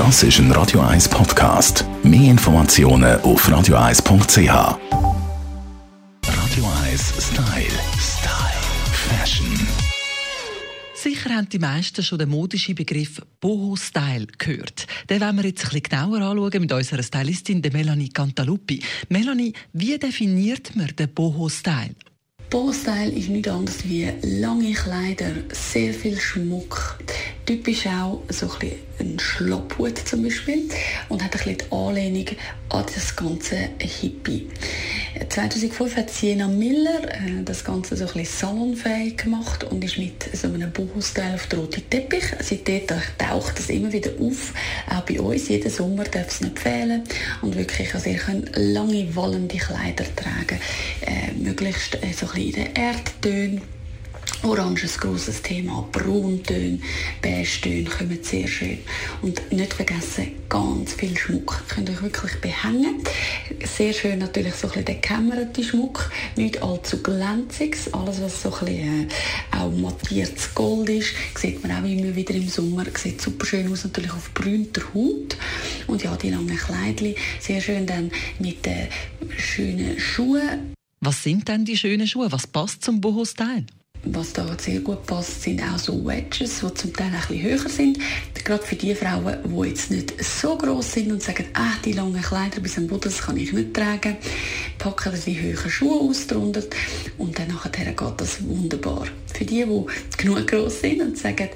Das ist ein Radio 1 Podcast. Mehr Informationen auf radio1.ch. Radio 1 Style. Style. Fashion. Sicher haben die meisten schon den modischen Begriff Boho-Style gehört. Den wollen wir jetzt ein bisschen genauer anschauen mit unserer Stylistin der Melanie Cantaluppi. Melanie, wie definiert man den Boho-Style? Boho-Style ist nichts anderes wie lange Kleider, sehr viel Schmuck. Typisch auch so ein bisschen ein Schlapphut zum Beispiel und hat ein bisschen die Anlehnung an das ganze Hippie. 2005 hat Sienna Miller äh, das Ganze so ein bisschen salonfähig gemacht und ist mit so einem Boho-Style auf den roten Teppich. Seitdem taucht das immer wieder auf, auch bei uns. Jeden Sommer darf es nicht fehlen und wirklich, also ihr könnt lange wallende Kleider tragen, äh, möglichst äh, so ein bisschen in den Erdtönen Orange ist ein grosses Thema, Brauntöne, Beige-Töne kommen sehr schön. Und nicht vergessen, ganz viel Schmuck. Ihr könnt euch wirklich behängen. Sehr schön natürlich so ein bisschen der gekämmerte Schmuck, nicht allzu glänziges. Alles, was so ein bisschen äh, auch mattiertes Gold ist, sieht man auch immer wieder im Sommer. Sieht super schön aus, natürlich auf brünter Haut. Und ja, die langen Kleidchen, sehr schön dann mit den schönen Schuhen. Was sind denn die schönen Schuhe? Was passt zum Boho-Style? Was da sehr gut passt, sind auch so Wedges, die zum Teil ein bisschen höher sind. Gerade für die Frauen, die jetzt nicht so groß sind und sagen, ah, die langen Kleider bis am Boden, das kann ich nicht tragen, packen sie die höheren Schuhe aus drunter und dann nachher geht das wunderbar. Für die, die genug groß sind und sagen,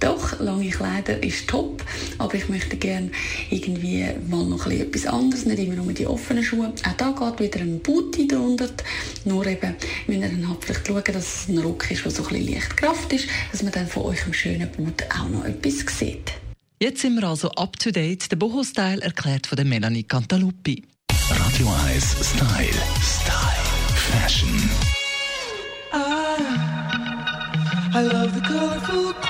doch, lange Kleider ist top, aber ich möchte gerne irgendwie mal noch etwas anderes, nicht immer nur die offenen Schuhe. Auch da geht wieder ein Booty drunter, nur eben müsst ihr dann halt vielleicht schauen, dass es ein Rock ist, der so ein bisschen leicht Kraft ist, dass man dann von eurem schönen Boot auch noch etwas sieht. Jetzt sind wir also up to date. Der Boho-Style erklärt von der Melanie Cantaluppi. Radio 1 Style. Style. Fashion. I love the colorful.